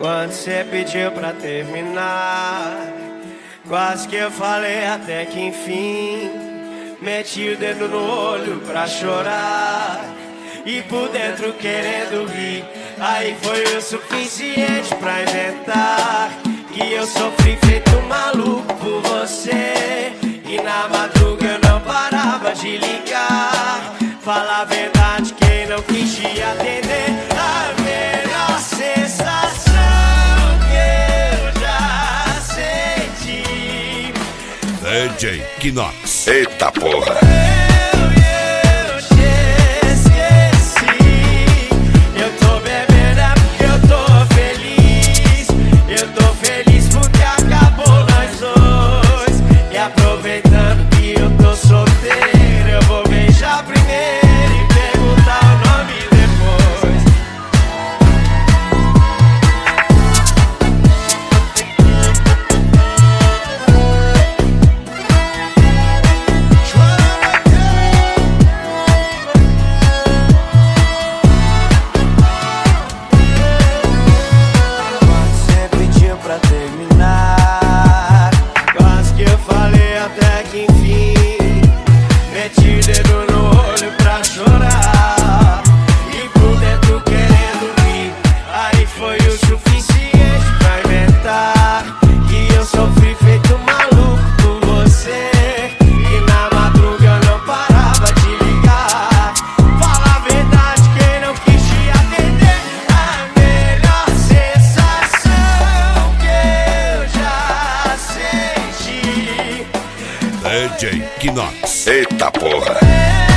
Quando você pediu pra terminar, quase que eu falei até que enfim. Meti o dedo no olho pra chorar e por dentro querendo rir. Aí foi o suficiente pra inventar que eu sofri feito um maluco por você. E na madruga eu não parava de ligar. Fala a verdade, quem não te atender, DJ Kinox. Eita porra! DJ Kinox. Eita porra!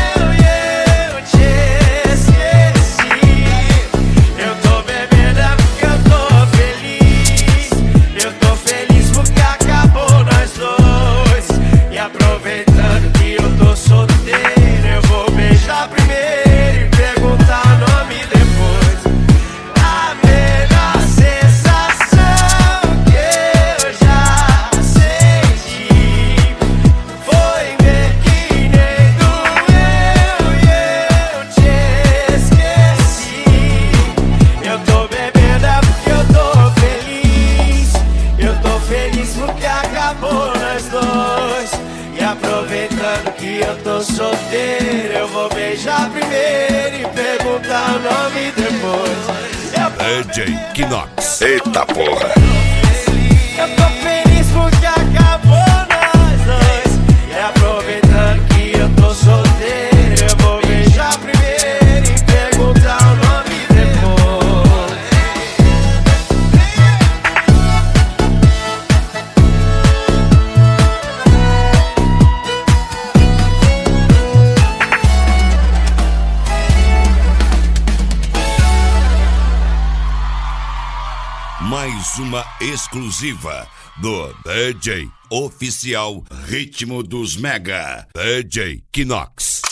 Dois. E aproveitando que eu tô solteiro, eu vou beijar primeiro e perguntar o nome depois. Eu DJ Kinox. Eita porra! eu tô Mais uma exclusiva do DJ Oficial Ritmo dos Mega. DJ Kinox.